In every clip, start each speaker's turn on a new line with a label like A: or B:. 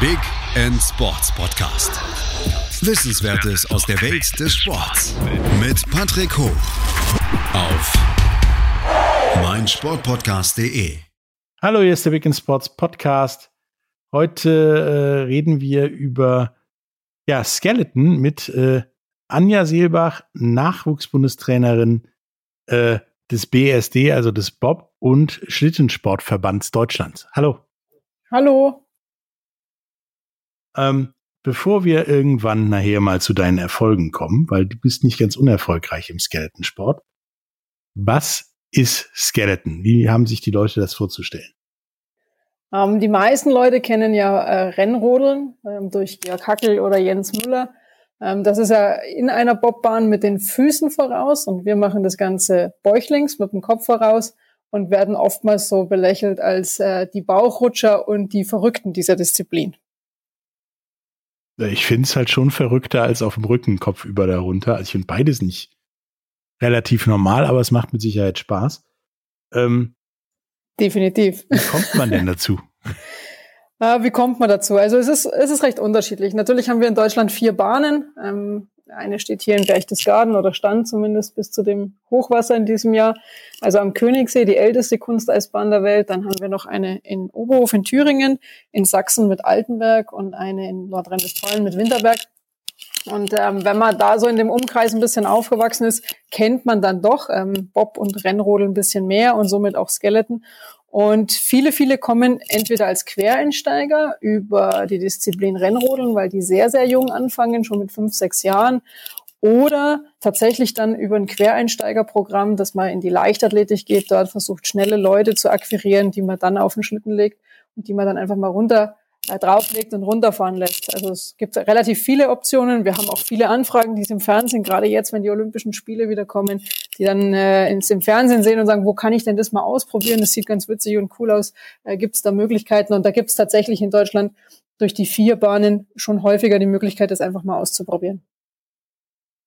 A: Big End Sports Podcast. Wissenswertes aus der Welt des Sports mit Patrick Hoch auf meinsportpodcast.de.
B: Hallo, hier ist der Big End Sports Podcast. Heute äh, reden wir über ja, Skeleton mit äh, Anja Seelbach, Nachwuchsbundestrainerin äh, des BSD, also des Bob- und Schlittensportverbands Deutschlands. Hallo.
C: Hallo.
B: Ähm, bevor wir irgendwann nachher mal zu deinen Erfolgen kommen, weil du bist nicht ganz unerfolgreich im Skeletonsport. Was ist Skeleton? Wie haben sich die Leute das vorzustellen?
C: Ähm, die meisten Leute kennen ja äh, Rennrodeln ähm, durch Georg Hackel oder Jens Müller. Ähm, das ist ja in einer Bobbahn mit den Füßen voraus und wir machen das Ganze bäuchlings mit dem Kopf voraus und werden oftmals so belächelt als äh, die Bauchrutscher und die Verrückten dieser Disziplin.
B: Ich finde es halt schon verrückter als auf dem Rücken Kopf über da runter. Also ich finde beides nicht relativ normal, aber es macht mit Sicherheit Spaß. Ähm,
C: Definitiv.
B: Wie kommt man denn dazu?
C: Äh, wie kommt man dazu? Also es ist, es ist recht unterschiedlich. Natürlich haben wir in Deutschland vier Bahnen. Ähm, eine steht hier in Berchtesgaden oder stand zumindest bis zu dem Hochwasser in diesem Jahr. Also am Königssee, die älteste Kunsteisbahn der Welt. Dann haben wir noch eine in Oberhof in Thüringen, in Sachsen mit Altenberg und eine in Nordrhein-Westfalen mit Winterberg. Und ähm, wenn man da so in dem Umkreis ein bisschen aufgewachsen ist, kennt man dann doch ähm, Bob und Rennrodel ein bisschen mehr und somit auch Skeleton. Und viele, viele kommen entweder als Quereinsteiger über die Disziplin Rennrodeln, weil die sehr, sehr jung anfangen, schon mit fünf, sechs Jahren, oder tatsächlich dann über ein Quereinsteigerprogramm, dass man in die Leichtathletik geht, dort versucht, schnelle Leute zu akquirieren, die man dann auf den Schlitten legt und die man dann einfach mal runter äh, drauflegt und runterfahren lässt. Also es gibt relativ viele Optionen. Wir haben auch viele Anfragen, die es im Fernsehen, gerade jetzt, wenn die Olympischen Spiele wieder kommen, die dann äh, ins im Fernsehen sehen und sagen, wo kann ich denn das mal ausprobieren? Das sieht ganz witzig und cool aus. Äh, gibt es da Möglichkeiten? Und da gibt es tatsächlich in Deutschland durch die vier Bahnen schon häufiger die Möglichkeit, das einfach mal auszuprobieren.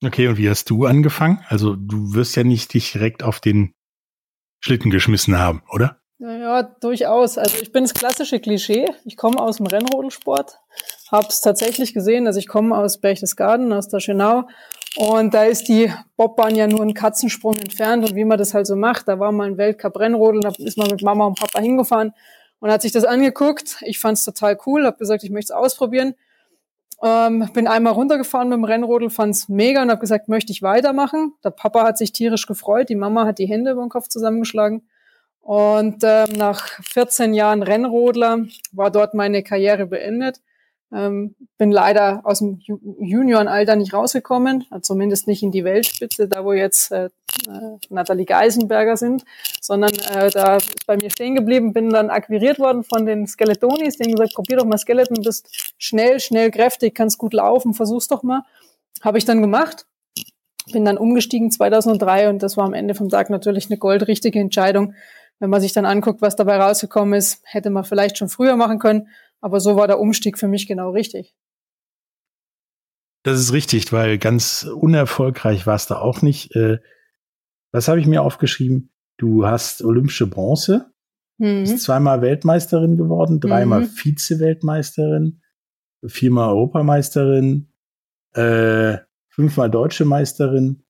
B: Okay, und wie hast du angefangen? Also du wirst ja nicht dich direkt auf den Schlitten geschmissen haben, oder?
C: Ja, durchaus. Also ich bin das klassische Klischee. Ich komme aus dem Rennrodelsport, habe es tatsächlich gesehen. Also ich komme aus Berchtesgaden, aus der Schönau. Und da ist die Bobbahn ja nur ein Katzensprung entfernt. Und wie man das halt so macht, da war mal ein Weltcup-Rennrodel, da ist man mit Mama und Papa hingefahren und hat sich das angeguckt. Ich fand es total cool, habe gesagt, ich möchte es ausprobieren. Ähm, bin einmal runtergefahren mit dem Rennrodel, fand es mega und habe gesagt, möchte ich weitermachen. Der Papa hat sich tierisch gefreut, die Mama hat die Hände über den Kopf zusammengeschlagen. Und ähm, nach 14 Jahren Rennrodler war dort meine Karriere beendet. Ähm, bin leider aus dem Juniorenalter nicht rausgekommen, zumindest nicht in die Weltspitze, da wo jetzt äh, äh, Nathalie Geisenberger sind, sondern äh, da ist bei mir stehen geblieben, bin dann akquiriert worden von den Skeletonis, die haben gesagt, probier doch mal Skeleton, bist schnell, schnell, kräftig, kannst gut laufen, versuch's doch mal. Habe ich dann gemacht, bin dann umgestiegen 2003 und das war am Ende vom Tag natürlich eine goldrichtige Entscheidung, wenn man sich dann anguckt, was dabei rausgekommen ist, hätte man vielleicht schon früher machen können, aber so war der Umstieg für mich genau richtig.
B: Das ist richtig, weil ganz unerfolgreich war es da auch nicht. Äh, was habe ich mir aufgeschrieben? Du hast olympische Bronze, mhm. bist zweimal Weltmeisterin geworden, dreimal mhm. Vize-Weltmeisterin, viermal Europameisterin, äh, fünfmal deutsche Meisterin.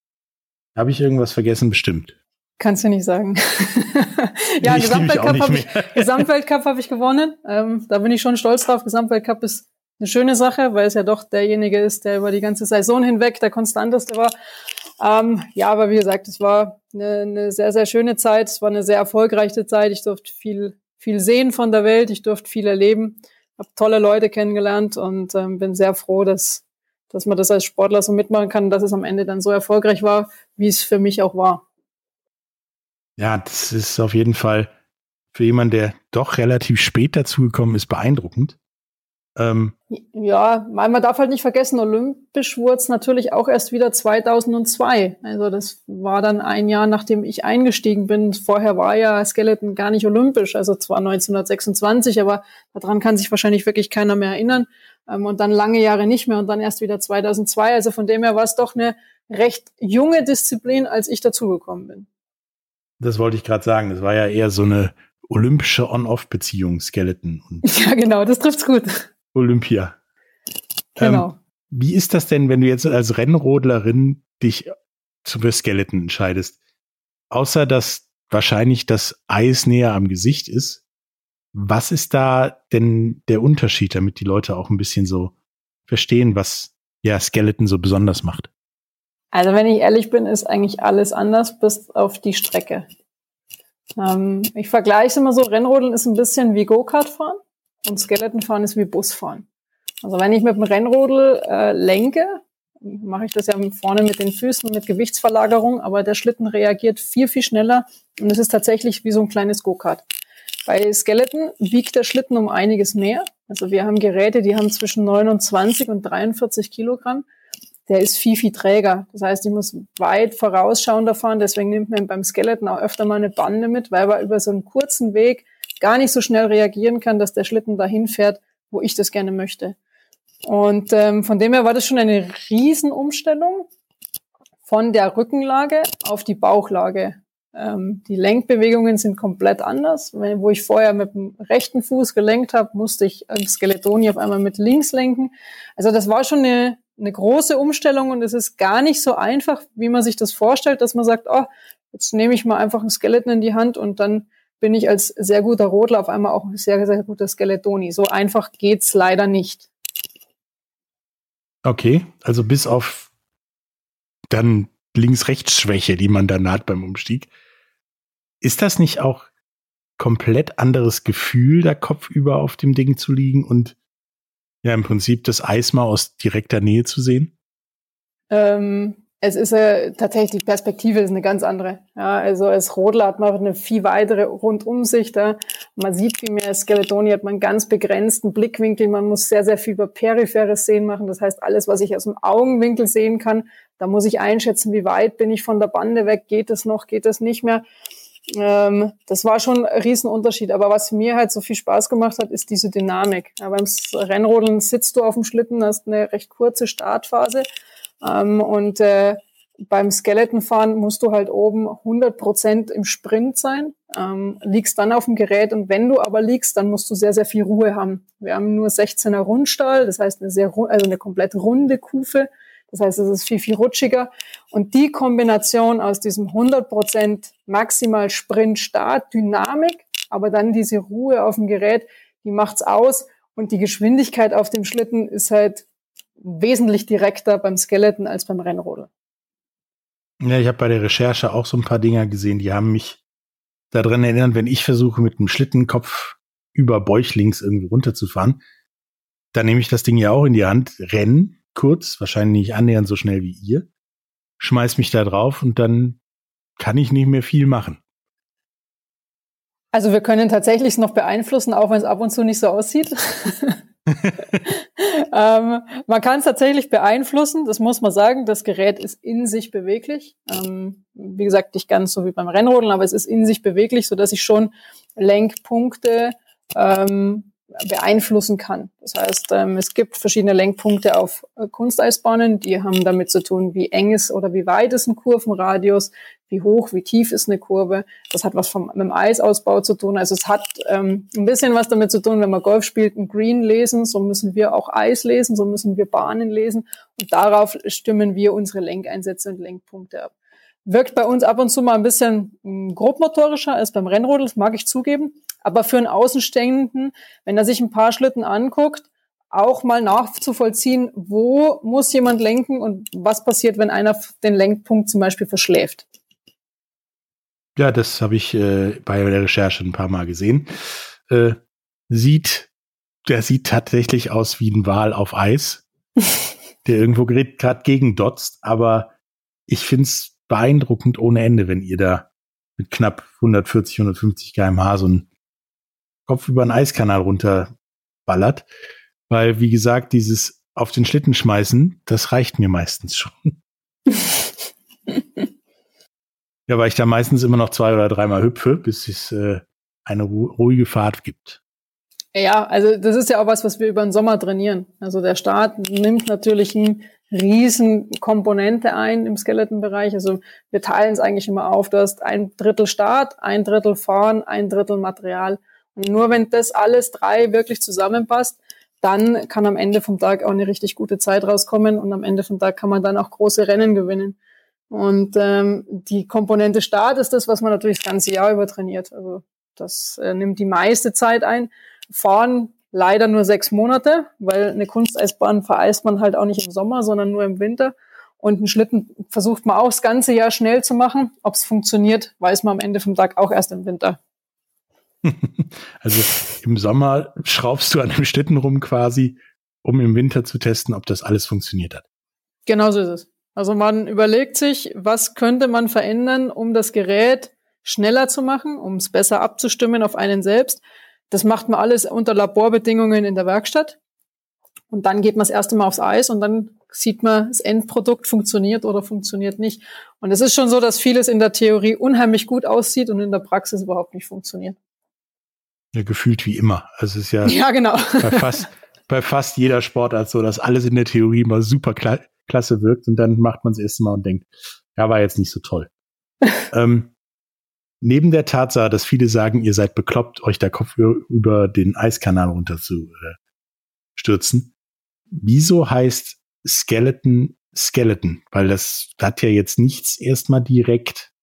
B: Habe ich irgendwas vergessen? Bestimmt.
C: Kannst du nicht sagen. ja, ich Gesamtweltcup habe ich, Gesamtweltcup hab ich gewonnen. Ähm, da bin ich schon stolz drauf. Gesamtweltcup ist eine schöne Sache, weil es ja doch derjenige ist, der über die ganze Saison hinweg der konstanteste war. Ähm, ja, aber wie gesagt, es war eine, eine sehr, sehr schöne Zeit. Es war eine sehr erfolgreiche Zeit. Ich durfte viel, viel sehen von der Welt. Ich durfte viel erleben. Habe tolle Leute kennengelernt und ähm, bin sehr froh, dass, dass man das als Sportler so mitmachen kann, dass es am Ende dann so erfolgreich war, wie es für mich auch war.
B: Ja, das ist auf jeden Fall für jemanden, der doch relativ spät dazugekommen ist, beeindruckend.
C: Ähm, ja, man darf halt nicht vergessen, olympisch wurde es natürlich auch erst wieder 2002. Also das war dann ein Jahr, nachdem ich eingestiegen bin. Vorher war ja Skeleton gar nicht olympisch, also zwar 1926, aber daran kann sich wahrscheinlich wirklich keiner mehr erinnern. Ähm, und dann lange Jahre nicht mehr und dann erst wieder 2002. Also von dem her war es doch eine recht junge Disziplin, als ich dazugekommen bin.
B: Das wollte ich gerade sagen. Das war ja eher so eine olympische On-Off-Beziehung, Skeleton.
C: ja, genau, das trifft's gut.
B: Olympia.
C: Genau. Ähm,
B: wie ist das denn, wenn du jetzt als Rennrodlerin dich für Skeleton entscheidest? Außer dass wahrscheinlich das Eis näher am Gesicht ist, was ist da denn der Unterschied, damit die Leute auch ein bisschen so verstehen, was ja Skeleton so besonders macht?
C: Also wenn ich ehrlich bin, ist eigentlich alles anders bis auf die Strecke. Ähm, ich vergleiche es immer so, Rennrodeln ist ein bisschen wie Go-Kart fahren und Skeleton fahren ist wie Busfahren. Also wenn ich mit dem Rennrodel äh, lenke, mache ich das ja vorne mit den Füßen mit Gewichtsverlagerung, aber der Schlitten reagiert viel, viel schneller und es ist tatsächlich wie so ein kleines Go-Kart. Bei Skeleton wiegt der Schlitten um einiges mehr. Also wir haben Geräte, die haben zwischen 29 und 43 Kilogramm. Der ist viel, viel träger. Das heißt, ich muss weit vorausschauender fahren. Deswegen nimmt man beim Skeleton auch öfter mal eine Bande mit, weil man über so einen kurzen Weg gar nicht so schnell reagieren kann, dass der Schlitten dahin fährt, wo ich das gerne möchte. Und ähm, von dem her war das schon eine Riesenumstellung von der Rückenlage auf die Bauchlage. Ähm, die Lenkbewegungen sind komplett anders. Wenn, wo ich vorher mit dem rechten Fuß gelenkt habe, musste ich im Skeletoni auf einmal mit links lenken. Also das war schon eine, eine große Umstellung und es ist gar nicht so einfach, wie man sich das vorstellt, dass man sagt, oh, jetzt nehme ich mal einfach ein Skeleton in die Hand und dann bin ich als sehr guter Rodler auf einmal auch ein sehr, sehr guter Skeletoni. So einfach geht's leider nicht.
B: Okay, also bis auf dann Links-Rechts-Schwäche, die man dann hat beim Umstieg. Ist das nicht auch komplett anderes Gefühl, da kopfüber auf dem Ding zu liegen und ja im Prinzip das Eis mal aus direkter Nähe zu sehen?
C: Ähm, es ist äh, tatsächlich, die Perspektive ist eine ganz andere. Ja, also als Rodler hat man eine viel weitere Rundumsicht. Ja. Man sieht viel mehr. Skeletoni hat man einen ganz begrenzten Blickwinkel. Man muss sehr, sehr viel über peripheres Sehen machen. Das heißt, alles, was ich aus dem Augenwinkel sehen kann, da muss ich einschätzen, wie weit bin ich von der Bande weg. Geht es noch? Geht es nicht mehr? Ähm, das war schon ein Riesenunterschied. Aber was mir halt so viel Spaß gemacht hat, ist diese Dynamik. Ja, beim Rennrodeln sitzt du auf dem Schlitten, hast eine recht kurze Startphase ähm, und äh, beim Skeletonfahren musst du halt oben 100 Prozent im Sprint sein, ähm, liegst dann auf dem Gerät und wenn du aber liegst, dann musst du sehr, sehr viel Ruhe haben. Wir haben nur 16er Rundstahl, das heißt eine sehr, also eine komplett runde Kufe. Das heißt, es ist viel, viel rutschiger. Und die Kombination aus diesem 100 Prozent maximal Sprint, Start, Dynamik, aber dann diese Ruhe auf dem Gerät, die macht's aus. Und die Geschwindigkeit auf dem Schlitten ist halt wesentlich direkter beim Skeleton als beim Rennrodel.
B: Ja, ich habe bei der Recherche auch so ein paar Dinger gesehen, die haben mich daran erinnert, wenn ich versuche, mit dem Schlittenkopf über Bäuchlings irgendwie runterzufahren, dann nehme ich das Ding ja auch in die Hand, renn kurz, wahrscheinlich nicht annähernd so schnell wie ihr, schmeiß mich da drauf und dann kann ich nicht mehr viel machen.
C: Also wir können tatsächlich noch beeinflussen, auch wenn es ab und zu nicht so aussieht. ähm, man kann es tatsächlich beeinflussen, das muss man sagen. Das Gerät ist in sich beweglich. Ähm, wie gesagt, nicht ganz so wie beim Rennrodeln, aber es ist in sich beweglich, so dass ich schon Lenkpunkte ähm, beeinflussen kann. Das heißt, ähm, es gibt verschiedene Lenkpunkte auf äh, Kunsteisbahnen, die haben damit zu tun, wie eng ist oder wie weit ist ein Kurvenradius, wie hoch, wie tief ist eine Kurve. Das hat was vom, mit dem Eisausbau zu tun. Also es hat ähm, ein bisschen was damit zu tun, wenn man Golf spielt, ein Green lesen, so müssen wir auch Eis lesen, so müssen wir Bahnen lesen und darauf stimmen wir unsere Lenkeinsätze und Lenkpunkte ab. Wirkt bei uns ab und zu mal ein bisschen hm, grobmotorischer als beim Rennrodel, das mag ich zugeben. Aber für einen Außenstehenden, wenn er sich ein paar Schlitten anguckt, auch mal nachzuvollziehen, wo muss jemand lenken und was passiert, wenn einer den Lenkpunkt zum Beispiel verschläft.
B: Ja, das habe ich äh, bei der Recherche ein paar Mal gesehen. Äh, sieht, der sieht tatsächlich aus wie ein Wal auf Eis, der irgendwo gerade gegen dotzt, aber ich finde es beeindruckend ohne Ende, wenn ihr da mit knapp 140, 150 kmh so einen Kopf über einen Eiskanal runterballert. Weil, wie gesagt, dieses auf den Schlitten schmeißen, das reicht mir meistens schon. Ja, weil ich da meistens immer noch zwei oder dreimal hüpfe, bis es äh, eine ruhige Fahrt gibt.
C: Ja, also das ist ja auch was, was wir über den Sommer trainieren. Also der Start nimmt natürlich eine riesen Komponente ein im Skeletonbereich. Also wir teilen es eigentlich immer auf. Du hast ein Drittel Start, ein Drittel Fahren, ein Drittel Material. Nur wenn das alles drei wirklich zusammenpasst, dann kann am Ende vom Tag auch eine richtig gute Zeit rauskommen und am Ende vom Tag kann man dann auch große Rennen gewinnen. Und ähm, die Komponente Start ist das, was man natürlich das ganze Jahr über trainiert. Also das äh, nimmt die meiste Zeit ein. Fahren leider nur sechs Monate, weil eine Kunsteisbahn vereist man halt auch nicht im Sommer, sondern nur im Winter. Und einen Schlitten versucht man auch das ganze Jahr schnell zu machen. Ob es funktioniert, weiß man am Ende vom Tag auch erst im Winter.
B: Also im Sommer schraubst du an dem Schlitten rum quasi, um im Winter zu testen, ob das alles funktioniert hat.
C: Genau so ist es. Also man überlegt sich, was könnte man verändern, um das Gerät schneller zu machen, um es besser abzustimmen auf einen selbst. Das macht man alles unter Laborbedingungen in der Werkstatt. Und dann geht man das erste Mal aufs Eis und dann sieht man, das Endprodukt funktioniert oder funktioniert nicht. Und es ist schon so, dass vieles in der Theorie unheimlich gut aussieht und in der Praxis überhaupt nicht funktioniert.
B: Ja, gefühlt wie immer. Also es ist ja,
C: ja genau.
B: bei, fast, bei fast jeder Sportart so, dass alles in der Theorie mal super kla klasse wirkt und dann macht man es erst mal und denkt, ja, war jetzt nicht so toll. ähm, neben der Tatsache, dass viele sagen, ihr seid bekloppt, euch der Kopf über den Eiskanal runter zu äh, stürzen, wieso heißt Skeleton Skeleton? Weil das hat ja jetzt nichts erstmal direkt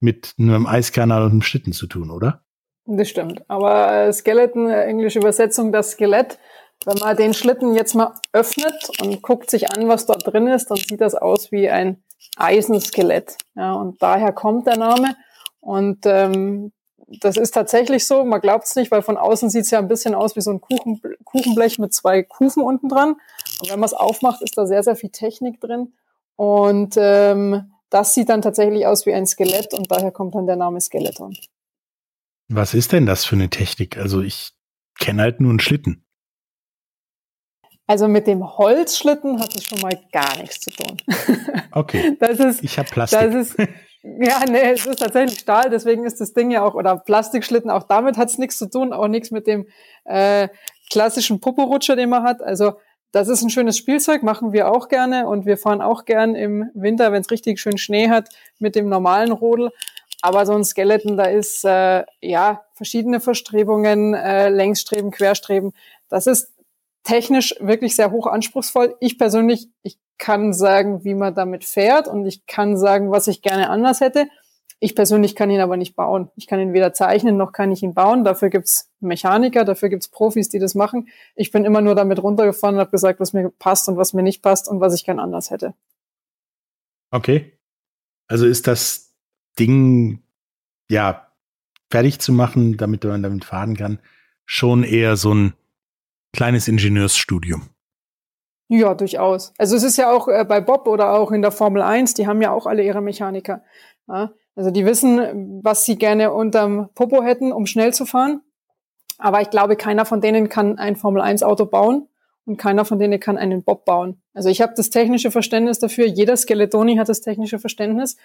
B: mit einem Eiskanal und einem Schlitten zu tun, oder?
C: Das stimmt. Aber äh, Skeleton, äh, englische Übersetzung, das Skelett, wenn man den Schlitten jetzt mal öffnet und guckt sich an, was dort drin ist, dann sieht das aus wie ein Eisenskelett. Ja, und daher kommt der Name. Und ähm, das ist tatsächlich so. Man glaubt es nicht, weil von außen sieht es ja ein bisschen aus wie so ein Kuchen, Kuchenblech mit zwei Kufen unten dran. Und wenn man es aufmacht, ist da sehr, sehr viel Technik drin. Und ähm, das sieht dann tatsächlich aus wie ein Skelett und daher kommt dann der Name Skeleton.
B: Was ist denn das für eine Technik? Also ich kenne halt nur einen Schlitten.
C: Also mit dem Holzschlitten hat es schon mal gar nichts zu tun.
B: Okay.
C: Das ist,
B: ich habe Plastik.
C: Das ist, ja, nee, es ist tatsächlich Stahl, deswegen ist das Ding ja auch, oder Plastikschlitten, auch damit hat es nichts zu tun, auch nichts mit dem äh, klassischen Poporutscher, den man hat. Also das ist ein schönes Spielzeug, machen wir auch gerne und wir fahren auch gern im Winter, wenn es richtig schön Schnee hat, mit dem normalen Rodel. Aber so ein Skeleton, da ist äh, ja verschiedene Verstrebungen, äh, Längsstreben, Querstreben. Das ist technisch wirklich sehr hoch anspruchsvoll. Ich persönlich, ich kann sagen, wie man damit fährt und ich kann sagen, was ich gerne anders hätte. Ich persönlich kann ihn aber nicht bauen. Ich kann ihn weder zeichnen, noch kann ich ihn bauen. Dafür gibt's Mechaniker, dafür gibt's Profis, die das machen. Ich bin immer nur damit runtergefahren und habe gesagt, was mir passt und was mir nicht passt und was ich gern anders hätte.
B: Okay. Also ist das Ding, ja, fertig zu machen, damit man damit fahren kann, schon eher so ein kleines Ingenieursstudium.
C: Ja, durchaus. Also es ist ja auch äh, bei Bob oder auch in der Formel 1, die haben ja auch alle ihre Mechaniker. Ja? Also die wissen, was sie gerne unterm Popo hätten, um schnell zu fahren. Aber ich glaube, keiner von denen kann ein Formel 1 Auto bauen und keiner von denen kann einen Bob bauen. Also ich habe das technische Verständnis dafür. Jeder Skeletoni hat das technische Verständnis.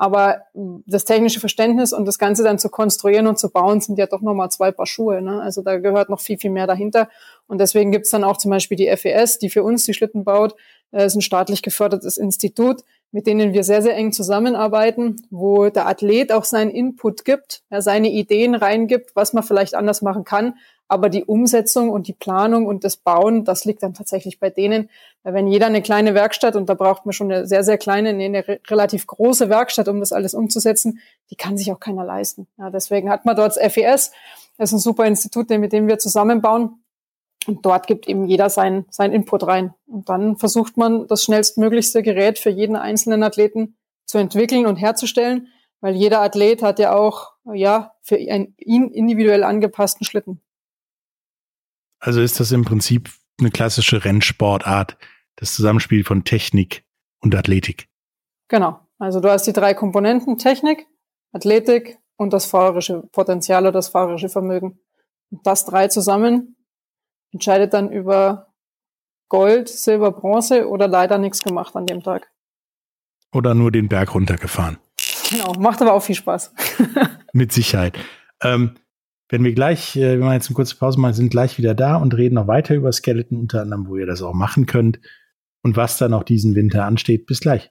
C: Aber das technische Verständnis und das Ganze dann zu konstruieren und zu bauen, sind ja doch nochmal zwei Paar Schuhe. Ne? Also da gehört noch viel, viel mehr dahinter. Und deswegen gibt's dann auch zum Beispiel die FES, die für uns die Schlitten baut. Das ist ein staatlich gefördertes Institut, mit denen wir sehr, sehr eng zusammenarbeiten, wo der Athlet auch seinen Input gibt, er seine Ideen reingibt, was man vielleicht anders machen kann, aber die Umsetzung und die Planung und das Bauen, das liegt dann tatsächlich bei denen. Weil wenn jeder eine kleine Werkstatt, und da braucht man schon eine sehr, sehr kleine, eine relativ große Werkstatt, um das alles umzusetzen, die kann sich auch keiner leisten. Ja, deswegen hat man dort das FES. Das ist ein super Institut, mit dem wir zusammenbauen. Und dort gibt eben jeder sein, sein Input rein. Und dann versucht man, das schnellstmöglichste Gerät für jeden einzelnen Athleten zu entwickeln und herzustellen, weil jeder Athlet hat ja auch, ja, für einen individuell angepassten Schlitten.
B: Also ist das im Prinzip eine klassische Rennsportart, das Zusammenspiel von Technik und Athletik.
C: Genau. Also du hast die drei Komponenten Technik, Athletik und das fahrerische Potenzial oder das fahrerische Vermögen. Und das drei zusammen entscheidet dann über Gold, Silber, Bronze oder leider nichts gemacht an dem Tag.
B: Oder nur den Berg runtergefahren.
C: Genau, macht aber auch viel Spaß.
B: Mit Sicherheit. Ähm, wenn wir gleich, äh, wenn wir jetzt eine kurze Pause machen, sind gleich wieder da und reden noch weiter über Skeleton, unter anderem, wo ihr das auch machen könnt und was dann auch diesen Winter ansteht. Bis gleich.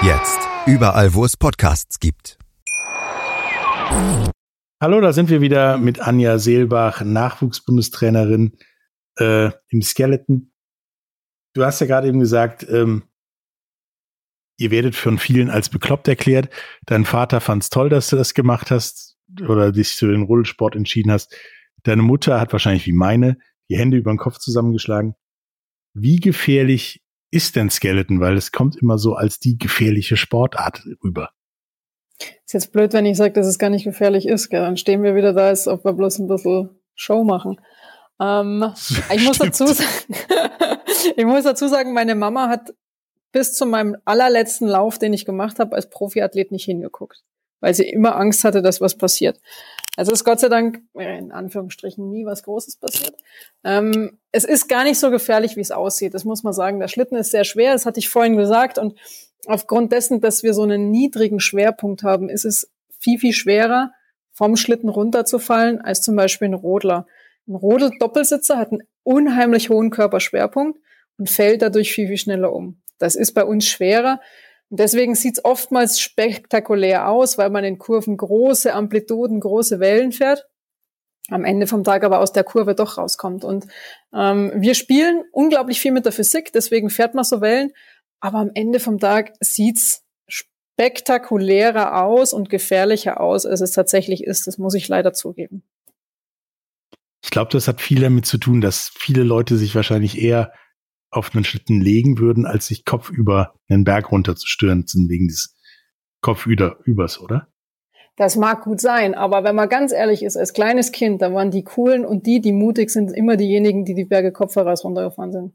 A: Jetzt überall, wo es Podcasts gibt.
B: Hallo, da sind wir wieder mit Anja Seelbach, Nachwuchsbundestrainerin äh, im Skeleton. Du hast ja gerade eben gesagt, ähm, ihr werdet von vielen als bekloppt erklärt. Dein Vater fand es toll, dass du das gemacht hast oder dich für den Rodelsport entschieden hast. Deine Mutter hat wahrscheinlich wie meine die Hände über den Kopf zusammengeschlagen. Wie gefährlich ist denn Skeleton? Weil es kommt immer so als die gefährliche Sportart rüber.
C: Ist jetzt blöd, wenn ich sage, dass es gar nicht gefährlich ist. Gell? Dann stehen wir wieder da, als ob wir bloß ein bisschen Show machen. Ähm, ich muss dazu sagen, ich muss dazu sagen, meine Mama hat bis zu meinem allerletzten Lauf, den ich gemacht habe, als Profiathlet nicht hingeguckt, weil sie immer Angst hatte, dass was passiert. Also ist Gott sei Dank in Anführungsstrichen nie was Großes passiert. Ähm, es ist gar nicht so gefährlich, wie es aussieht. Das muss man sagen. Der Schlitten ist sehr schwer. Das hatte ich vorhin gesagt. Und aufgrund dessen, dass wir so einen niedrigen Schwerpunkt haben, ist es viel, viel schwerer, vom Schlitten runterzufallen, als zum Beispiel ein Rodler. Ein Rodel-Doppelsitzer hat einen unheimlich hohen Körperschwerpunkt und fällt dadurch viel, viel schneller um. Das ist bei uns schwerer. Und deswegen sieht es oftmals spektakulär aus, weil man in Kurven große Amplituden, große Wellen fährt. Am Ende vom Tag aber aus der Kurve doch rauskommt. Und ähm, wir spielen unglaublich viel mit der Physik, deswegen fährt man so Wellen. Aber am Ende vom Tag sieht's spektakulärer aus und gefährlicher aus, als es tatsächlich ist. Das muss ich leider zugeben.
B: Ich glaube, das hat viel damit zu tun, dass viele Leute sich wahrscheinlich eher auf einen Schlitten legen würden, als sich kopfüber einen Berg runterzustürzen wegen des Kopfübers, oder?
C: Das mag gut sein, aber wenn man ganz ehrlich ist, als kleines Kind, da waren die coolen und die, die mutig sind, immer diejenigen, die die Berge kopfheraus runtergefahren sind.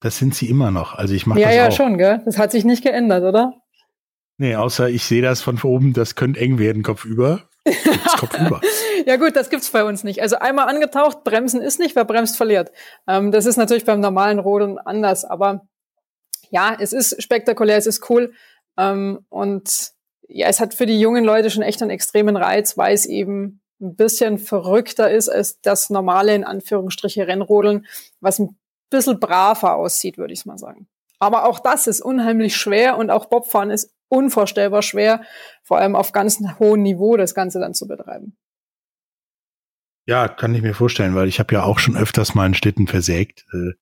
B: Das sind sie immer noch. Also ich mache
C: ja,
B: das
C: ja,
B: auch.
C: Ja, schon, gell? Das hat sich nicht geändert, oder?
B: Nee, außer ich sehe das von oben, das könnte eng werden, kopfüber.
C: ja gut, das gibt's bei uns nicht. Also einmal angetaucht, bremsen ist nicht, wer bremst, verliert. Ähm, das ist natürlich beim normalen Rodeln anders, aber ja, es ist spektakulär, es ist cool. Ähm, und ja, es hat für die jungen Leute schon echt einen extremen Reiz, weil es eben ein bisschen verrückter ist als das normale, in Anführungsstriche, Rennrodeln, was ein bisschen braver aussieht, würde ich mal sagen. Aber auch das ist unheimlich schwer und auch Bobfahren ist unvorstellbar schwer, vor allem auf ganz hohem Niveau das Ganze dann zu betreiben.
B: Ja, kann ich mir vorstellen, weil ich habe ja auch schon öfters mal einen Schlitten versägt. Äh,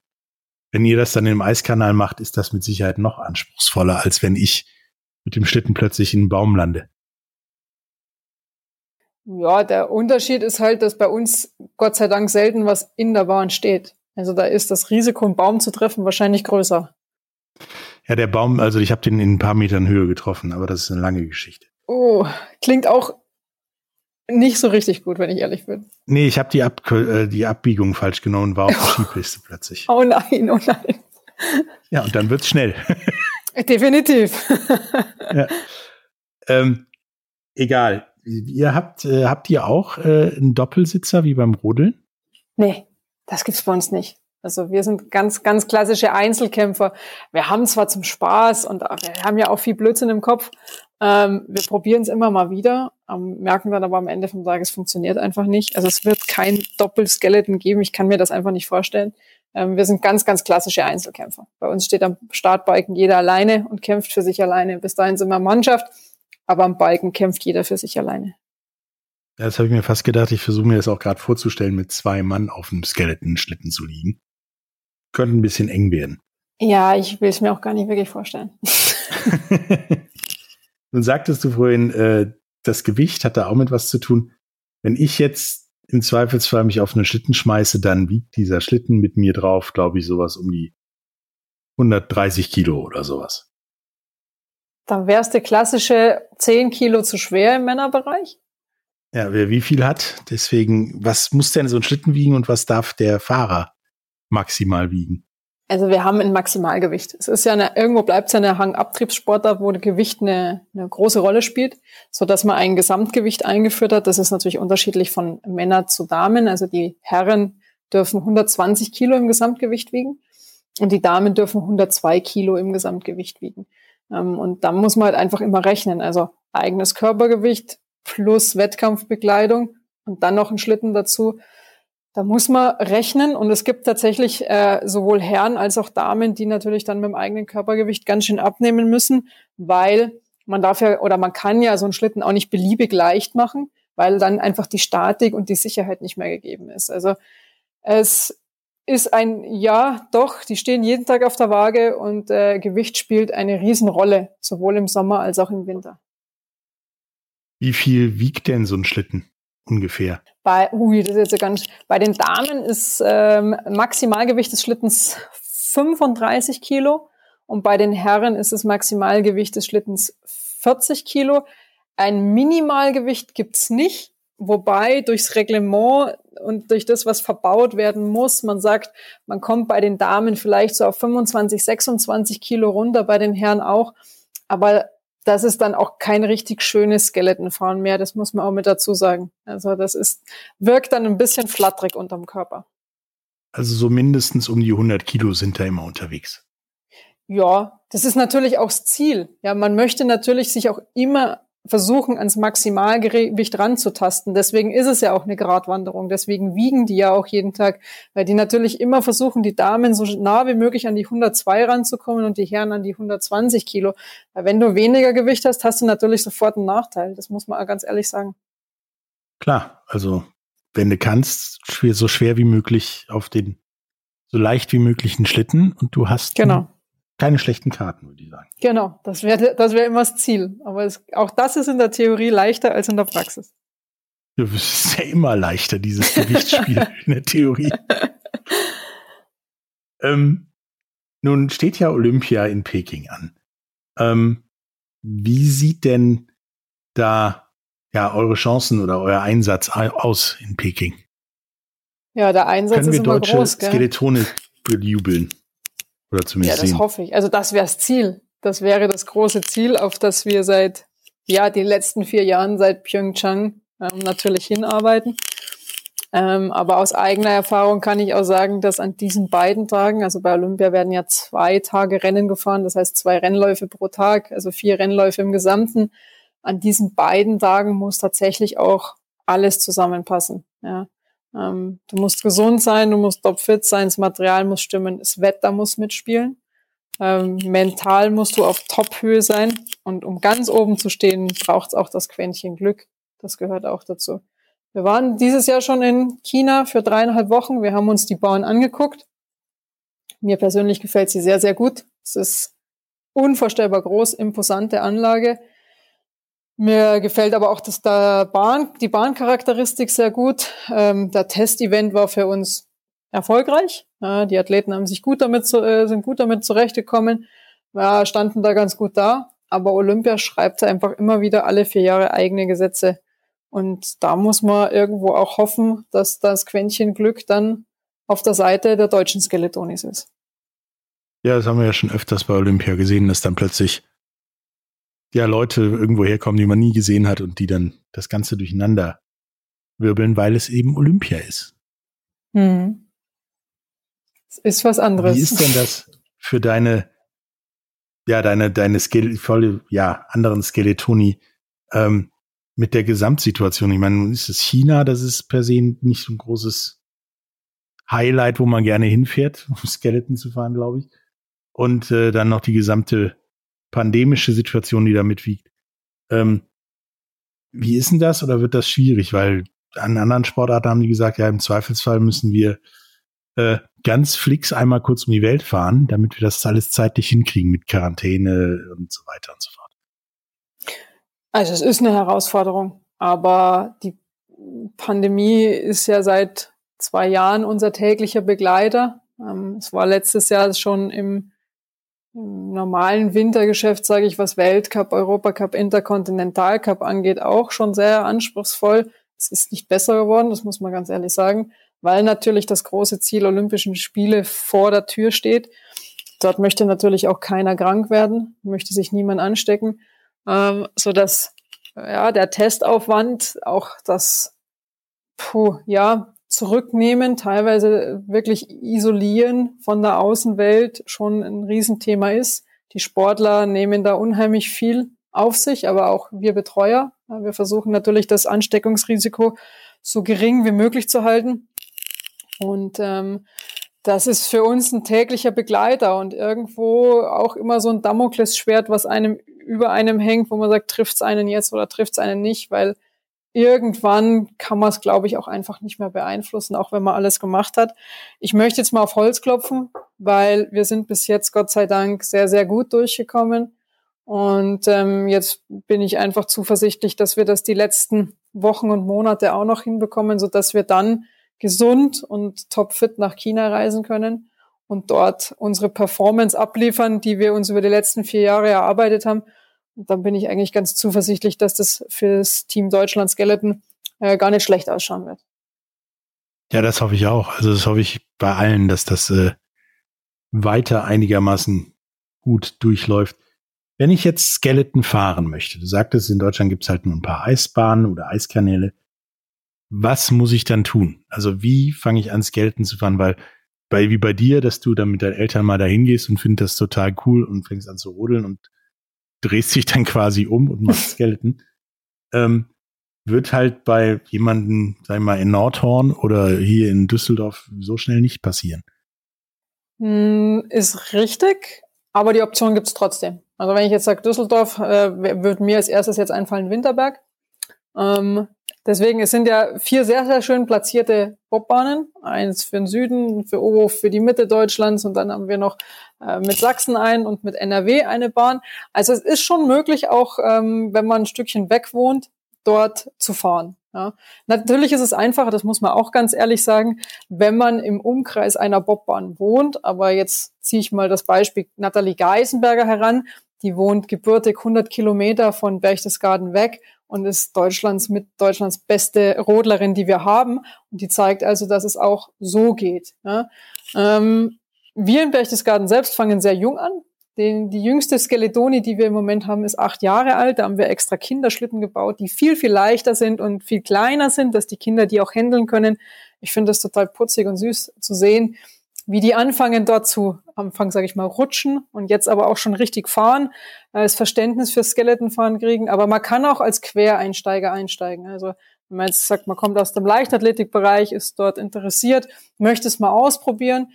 B: wenn ihr das dann im Eiskanal macht, ist das mit Sicherheit noch anspruchsvoller, als wenn ich mit dem Schlitten plötzlich in einen Baum lande.
C: Ja, der Unterschied ist halt, dass bei uns Gott sei Dank selten was in der Bahn steht. Also da ist das Risiko, einen Baum zu treffen, wahrscheinlich größer.
B: Ja, der Baum, also ich habe den in ein paar Metern Höhe getroffen, aber das ist eine lange Geschichte.
C: Oh, klingt auch nicht so richtig gut, wenn ich ehrlich bin.
B: Nee, ich habe die, Ab äh, die Abbiegung falsch genommen, war auf der Skipiste plötzlich.
C: Oh nein, oh nein.
B: Ja, und dann wird's schnell.
C: Definitiv.
B: ja. ähm, egal. Ihr habt, äh, habt ihr auch äh, einen Doppelsitzer wie beim Rodeln?
C: Nee, das gibt's bei uns nicht. Also wir sind ganz, ganz klassische Einzelkämpfer. Wir haben zwar zum Spaß und wir haben ja auch viel Blödsinn im Kopf. Ähm, wir probieren es immer mal wieder, ähm, merken dann aber am Ende vom Tag, es funktioniert einfach nicht. Also es wird kein Doppelskeleton geben. Ich kann mir das einfach nicht vorstellen. Ähm, wir sind ganz, ganz klassische Einzelkämpfer. Bei uns steht am Startbalken jeder alleine und kämpft für sich alleine. Bis dahin sind wir Mannschaft, aber am Balken kämpft jeder für sich alleine.
B: Ja, das habe ich mir fast gedacht. Ich versuche mir das auch gerade vorzustellen, mit zwei Mann auf einem Skeleton-Schlitten zu liegen könnte ein bisschen eng werden.
C: Ja, ich will es mir auch gar nicht wirklich vorstellen.
B: Nun sagtest du vorhin, äh, das Gewicht hat da auch mit was zu tun. Wenn ich jetzt im Zweifelsfall mich auf einen Schlitten schmeiße, dann wiegt dieser Schlitten mit mir drauf, glaube ich, sowas um die 130 Kilo oder sowas.
C: Dann wär's der klassische 10 Kilo zu schwer im Männerbereich.
B: Ja, wer wie viel hat, deswegen, was muss denn so ein Schlitten wiegen und was darf der Fahrer maximal wiegen?
C: Also wir haben ein Maximalgewicht. Es ist ja eine, irgendwo bleibt es ja eine Hangabtriebssportart, wo Gewicht eine, eine große Rolle spielt, so dass man ein Gesamtgewicht eingeführt hat. Das ist natürlich unterschiedlich von Männern zu Damen. Also die Herren dürfen 120 Kilo im Gesamtgewicht wiegen und die Damen dürfen 102 Kilo im Gesamtgewicht wiegen. Ähm, und da muss man halt einfach immer rechnen. Also eigenes Körpergewicht plus Wettkampfbekleidung und dann noch ein Schlitten dazu. Da muss man rechnen und es gibt tatsächlich äh, sowohl Herren als auch Damen, die natürlich dann mit dem eigenen Körpergewicht ganz schön abnehmen müssen, weil man darf ja oder man kann ja so einen Schlitten auch nicht beliebig leicht machen, weil dann einfach die Statik und die Sicherheit nicht mehr gegeben ist. Also es ist ein Ja, doch, die stehen jeden Tag auf der Waage und äh, Gewicht spielt eine Riesenrolle, sowohl im Sommer als auch im Winter.
B: Wie viel wiegt denn so ein Schlitten? Ungefähr?
C: Bei, ui, das ist jetzt ganz, bei den Damen ist ähm, Maximalgewicht des Schlittens 35 Kilo und bei den Herren ist das Maximalgewicht des Schlittens 40 Kilo. Ein Minimalgewicht gibt's nicht, wobei durchs Reglement und durch das, was verbaut werden muss, man sagt, man kommt bei den Damen vielleicht so auf 25, 26 Kilo runter, bei den Herren auch. Aber das ist dann auch kein richtig schönes Skeletonfahren mehr. Das muss man auch mit dazu sagen. Also das ist, wirkt dann ein bisschen flatterig unterm Körper.
B: Also so mindestens um die 100 Kilo sind da immer unterwegs.
C: Ja, das ist natürlich auch das Ziel. Ja, man möchte natürlich sich auch immer versuchen, ans Maximalgewicht ranzutasten. Deswegen ist es ja auch eine Gratwanderung. Deswegen wiegen die ja auch jeden Tag, weil die natürlich immer versuchen, die Damen so nah wie möglich an die 102 ranzukommen und die Herren an die 120 Kilo. Weil wenn du weniger Gewicht hast, hast du natürlich sofort einen Nachteil. Das muss man ganz ehrlich sagen.
B: Klar, also wenn du kannst, so schwer wie möglich auf den, so leicht wie möglich einen Schlitten und du hast
C: genau
B: keine schlechten Karten, würde ich sagen.
C: Genau, das wäre das wäre immer das Ziel. Aber es, auch das ist in der Theorie leichter als in der Praxis.
B: Ja, es ist ja immer leichter, dieses Gewichtsspiel in der Theorie. ähm, nun steht ja Olympia in Peking an. Ähm, wie sieht denn da ja eure Chancen oder euer Einsatz aus in Peking?
C: Ja, der Einsatz
B: Können
C: ist
B: wir
C: immer
B: deutsche
C: groß, gell?
B: Skeletone bejubeln? Oder zumindest
C: Ja, das
B: sehen.
C: hoffe ich. Also das wäre das Ziel. Das wäre das große Ziel, auf das wir seit ja die letzten vier Jahren seit Pyeongchang ähm, natürlich hinarbeiten. Ähm, aber aus eigener Erfahrung kann ich auch sagen, dass an diesen beiden Tagen, also bei Olympia werden ja zwei Tage Rennen gefahren, das heißt zwei Rennläufe pro Tag, also vier Rennläufe im Gesamten. An diesen beiden Tagen muss tatsächlich auch alles zusammenpassen. Ja. Ähm, du musst gesund sein, du musst topfit sein, das Material muss stimmen, das Wetter muss mitspielen. Ähm, mental musst du auf Top-Höhe sein. Und um ganz oben zu stehen, braucht es auch das Quäntchen Glück. Das gehört auch dazu. Wir waren dieses Jahr schon in China für dreieinhalb Wochen. Wir haben uns die Bauern angeguckt. Mir persönlich gefällt sie sehr, sehr gut. Es ist unvorstellbar groß, imposante Anlage. Mir gefällt aber auch das der Bahn, die Bahncharakteristik sehr gut. Ähm, der Testevent war für uns erfolgreich. Ja, die Athleten haben sich gut damit zu, äh, sind gut damit zurechtgekommen, ja, standen da ganz gut da. Aber Olympia schreibt einfach immer wieder alle vier Jahre eigene Gesetze. Und da muss man irgendwo auch hoffen, dass das Quäntchen Glück dann auf der Seite der deutschen Skeletonis ist.
B: Ja, das haben wir ja schon öfters bei Olympia gesehen, dass dann plötzlich ja Leute irgendwo herkommen, die man nie gesehen hat und die dann das Ganze durcheinander wirbeln, weil es eben Olympia ist.
C: Hm. Es ist was anderes.
B: Wie ist denn das für deine, ja, deine, deine Skel volle, ja, anderen Skeletoni ähm, mit der Gesamtsituation? Ich meine, ist es China, das ist per se nicht so ein großes Highlight, wo man gerne hinfährt, um Skeleton zu fahren, glaube ich. Und äh, dann noch die gesamte pandemische Situation, die da mitwiegt. Ähm, wie ist denn das oder wird das schwierig? Weil an anderen Sportarten haben die gesagt, ja, im Zweifelsfall müssen wir äh, ganz flix einmal kurz um die Welt fahren, damit wir das alles zeitlich hinkriegen mit Quarantäne und so weiter und so fort.
C: Also es ist eine Herausforderung, aber die Pandemie ist ja seit zwei Jahren unser täglicher Begleiter. Ähm, es war letztes Jahr schon im normalen Wintergeschäft, sage ich, was Weltcup, Europacup, Interkontinentalcup angeht, auch schon sehr anspruchsvoll. Es ist nicht besser geworden, das muss man ganz ehrlich sagen, weil natürlich das große Ziel Olympischen Spiele vor der Tür steht. Dort möchte natürlich auch keiner krank werden, möchte sich niemand anstecken, ähm, so dass ja der Testaufwand, auch das puh, ja zurücknehmen, teilweise wirklich isolieren von der Außenwelt schon ein Riesenthema ist. Die Sportler nehmen da unheimlich viel auf sich, aber auch wir Betreuer. Wir versuchen natürlich das Ansteckungsrisiko so gering wie möglich zu halten. Und ähm, das ist für uns ein täglicher Begleiter und irgendwo auch immer so ein Damoklesschwert, was einem über einem hängt, wo man sagt, trifft's einen jetzt oder trifft's einen nicht, weil irgendwann kann man es, glaube ich, auch einfach nicht mehr beeinflussen, auch wenn man alles gemacht hat. Ich möchte jetzt mal auf Holz klopfen, weil wir sind bis jetzt, Gott sei Dank, sehr, sehr gut durchgekommen. Und ähm, jetzt bin ich einfach zuversichtlich, dass wir das die letzten Wochen und Monate auch noch hinbekommen, so dass wir dann gesund und topfit nach China reisen können und dort unsere Performance abliefern, die wir uns über die letzten vier Jahre erarbeitet haben dann bin ich eigentlich ganz zuversichtlich, dass das fürs Team Deutschland Skeleton äh, gar nicht schlecht ausschauen wird.
B: Ja, das hoffe ich auch. Also das hoffe ich bei allen, dass das äh, weiter einigermaßen gut durchläuft. Wenn ich jetzt Skeleton fahren möchte, du sagtest, in Deutschland gibt es halt nur ein paar Eisbahnen oder Eiskanäle. Was muss ich dann tun? Also wie fange ich an, Skeleton zu fahren? Weil bei, wie bei dir, dass du dann mit deinen Eltern mal dahin gehst und findest das total cool und fängst an zu rodeln und drehst dich dann quasi um und machst Skeleton. ähm, wird halt bei jemanden, sag ich mal, in Nordhorn oder hier in Düsseldorf so schnell nicht passieren.
C: Hm, ist richtig, aber die Option gibt's trotzdem. Also wenn ich jetzt sage Düsseldorf, äh, wird mir als erstes jetzt einfallen Winterberg. Ähm, deswegen, es sind ja vier sehr, sehr schön platzierte Bobbahnen. Eins für den Süden, für Oberhof, für die Mitte Deutschlands und dann haben wir noch äh, mit Sachsen ein und mit NRW eine Bahn. Also es ist schon möglich, auch ähm, wenn man ein Stückchen weg wohnt, dort zu fahren. Ja. Natürlich ist es einfacher, das muss man auch ganz ehrlich sagen, wenn man im Umkreis einer Bobbahn wohnt. Aber jetzt ziehe ich mal das Beispiel Nathalie Geisenberger heran. Die wohnt gebürtig 100 Kilometer von Berchtesgaden weg und ist Deutschlands mit Deutschlands beste Rodlerin, die wir haben. Und die zeigt also, dass es auch so geht. Ja. Ähm, wir in Berchtesgaden selbst fangen sehr jung an. Den, die jüngste Skeletoni, die wir im Moment haben, ist acht Jahre alt. Da haben wir extra Kinderschlitten gebaut, die viel, viel leichter sind und viel kleiner sind, dass die Kinder die auch handeln können. Ich finde das total putzig und süß zu sehen, wie die anfangen dort zu, am Anfang sage ich mal, rutschen und jetzt aber auch schon richtig fahren, äh, das Verständnis für Skeletonfahren kriegen. Aber man kann auch als Quereinsteiger einsteigen. Also wenn man jetzt sagt, man kommt aus dem Leichtathletikbereich, ist dort interessiert, möchte es mal ausprobieren,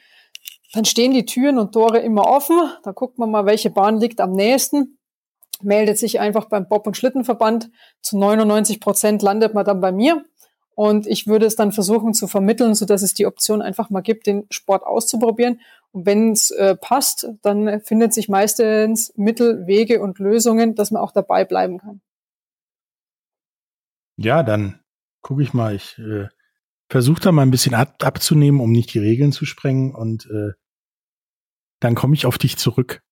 C: dann stehen die Türen und Tore immer offen. Da guckt man mal, welche Bahn liegt am nächsten. Meldet sich einfach beim Bob- und Schlittenverband. Zu 99 Prozent landet man dann bei mir. Und ich würde es dann versuchen zu vermitteln, so dass es die Option einfach mal gibt, den Sport auszuprobieren. Und wenn es äh, passt, dann findet sich meistens Mittel, Wege und Lösungen, dass man auch dabei bleiben kann.
B: Ja, dann gucke ich mal. Ich äh, versuche da mal ein bisschen ab, abzunehmen, um nicht die Regeln zu sprengen. Und äh, dann komme ich auf dich zurück.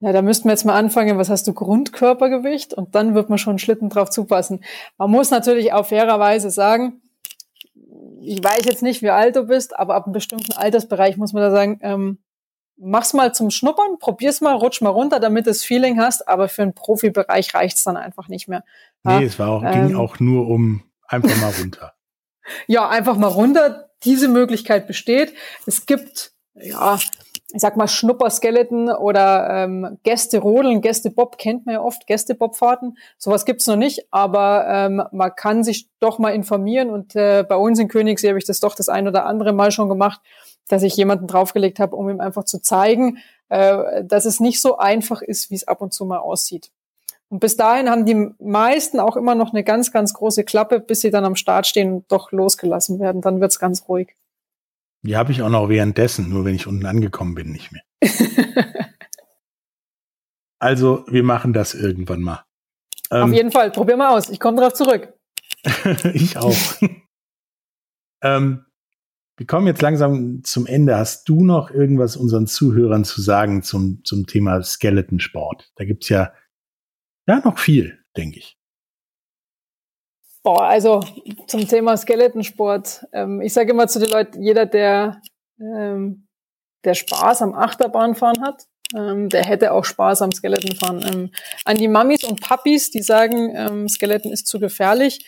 C: Ja, da müssten wir jetzt mal anfangen, was hast du Grundkörpergewicht? Und dann wird man schon Schlitten drauf zupassen. Man muss natürlich auch fairerweise sagen, ich weiß jetzt nicht, wie alt du bist, aber ab einem bestimmten Altersbereich muss man da sagen, ähm, mach's mal zum Schnuppern, probier's mal, rutsch mal runter, damit du das Feeling hast, aber für einen Profibereich reicht's dann einfach nicht mehr.
B: Ja, nee, es war auch, ähm, ging auch nur um einfach mal runter.
C: ja, einfach mal runter. Diese Möglichkeit besteht. Es gibt, ja, ich sag mal, Schnupperskeleton oder ähm, Gäste-Rodeln, Gäste-Bob kennt man ja oft, Gäste-Bob-Fahrten. Sowas gibt's noch nicht, aber ähm, man kann sich doch mal informieren und äh, bei uns in Königssee habe ich das doch das ein oder andere Mal schon gemacht, dass ich jemanden draufgelegt habe, um ihm einfach zu zeigen, äh, dass es nicht so einfach ist, wie es ab und zu mal aussieht. Und bis dahin haben die meisten auch immer noch eine ganz, ganz große Klappe, bis sie dann am Start stehen und doch losgelassen werden. Dann wird's ganz ruhig.
B: Die habe ich auch noch währenddessen, nur wenn ich unten angekommen bin, nicht mehr. also, wir machen das irgendwann mal.
C: Auf ähm, jeden Fall, probier mal aus. Ich komme drauf zurück.
B: ich auch. ähm, wir kommen jetzt langsam zum Ende. Hast du noch irgendwas unseren Zuhörern zu sagen zum, zum Thema Skeleton-Sport? Da gibt's ja, ja noch viel, denke ich.
C: Boah, also zum Thema Skeletonsport. Ähm, ich sage immer zu den Leuten, jeder, der, ähm, der Spaß am Achterbahnfahren hat, ähm, der hätte auch Spaß am Skeletonfahren. Ähm, an die Mamis und Papis, die sagen, ähm, Skeleton ist zu gefährlich,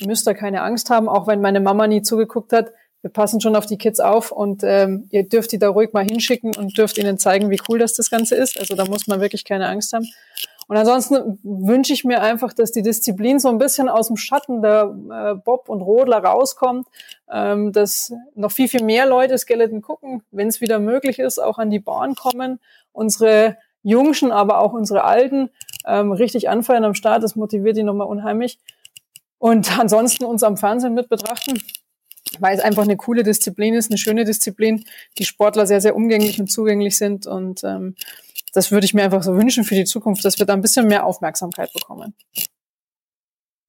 C: müsst ihr keine Angst haben, auch wenn meine Mama nie zugeguckt hat. Wir passen schon auf die Kids auf und ähm, ihr dürft die da ruhig mal hinschicken und dürft ihnen zeigen, wie cool das das Ganze ist. Also da muss man wirklich keine Angst haben. Und ansonsten wünsche ich mir einfach, dass die Disziplin so ein bisschen aus dem Schatten der äh, Bob und Rodler rauskommt, ähm, dass noch viel, viel mehr Leute Skeleton gucken, wenn es wieder möglich ist, auch an die Bahn kommen. Unsere Jungschen, aber auch unsere Alten ähm, richtig anfeuern am Start, das motiviert die nochmal unheimlich. Und ansonsten uns am Fernsehen mit betrachten, weil es einfach eine coole Disziplin ist, eine schöne Disziplin, die Sportler sehr, sehr umgänglich und zugänglich sind und ähm, das würde ich mir einfach so wünschen für die Zukunft, dass wir da ein bisschen mehr Aufmerksamkeit bekommen.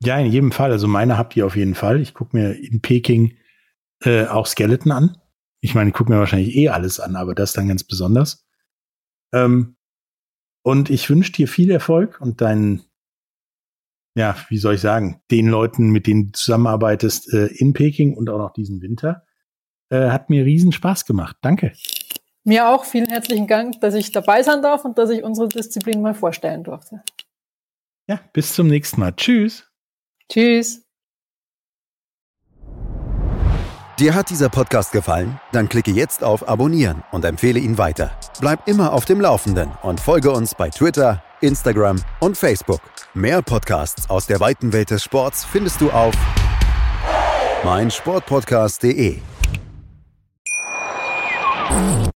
B: Ja, in jedem Fall. Also meine habt ihr auf jeden Fall. Ich gucke mir in Peking äh, auch Skeleton an. Ich meine, ich gucke mir wahrscheinlich eh alles an, aber das dann ganz besonders. Ähm, und ich wünsche dir viel Erfolg und deinen, ja, wie soll ich sagen, den Leuten, mit denen du zusammenarbeitest äh, in Peking und auch noch diesen Winter. Äh, hat mir riesen Spaß gemacht. Danke.
C: Mir auch vielen herzlichen Dank, dass ich dabei sein darf und dass ich unsere Disziplin mal vorstellen durfte.
B: Ja, bis zum nächsten Mal. Tschüss.
C: Tschüss.
A: Dir hat dieser Podcast gefallen? Dann klicke jetzt auf Abonnieren und empfehle ihn weiter. Bleib immer auf dem Laufenden und folge uns bei Twitter, Instagram und Facebook. Mehr Podcasts aus der weiten Welt des Sports findest du auf meinsportpodcast.de.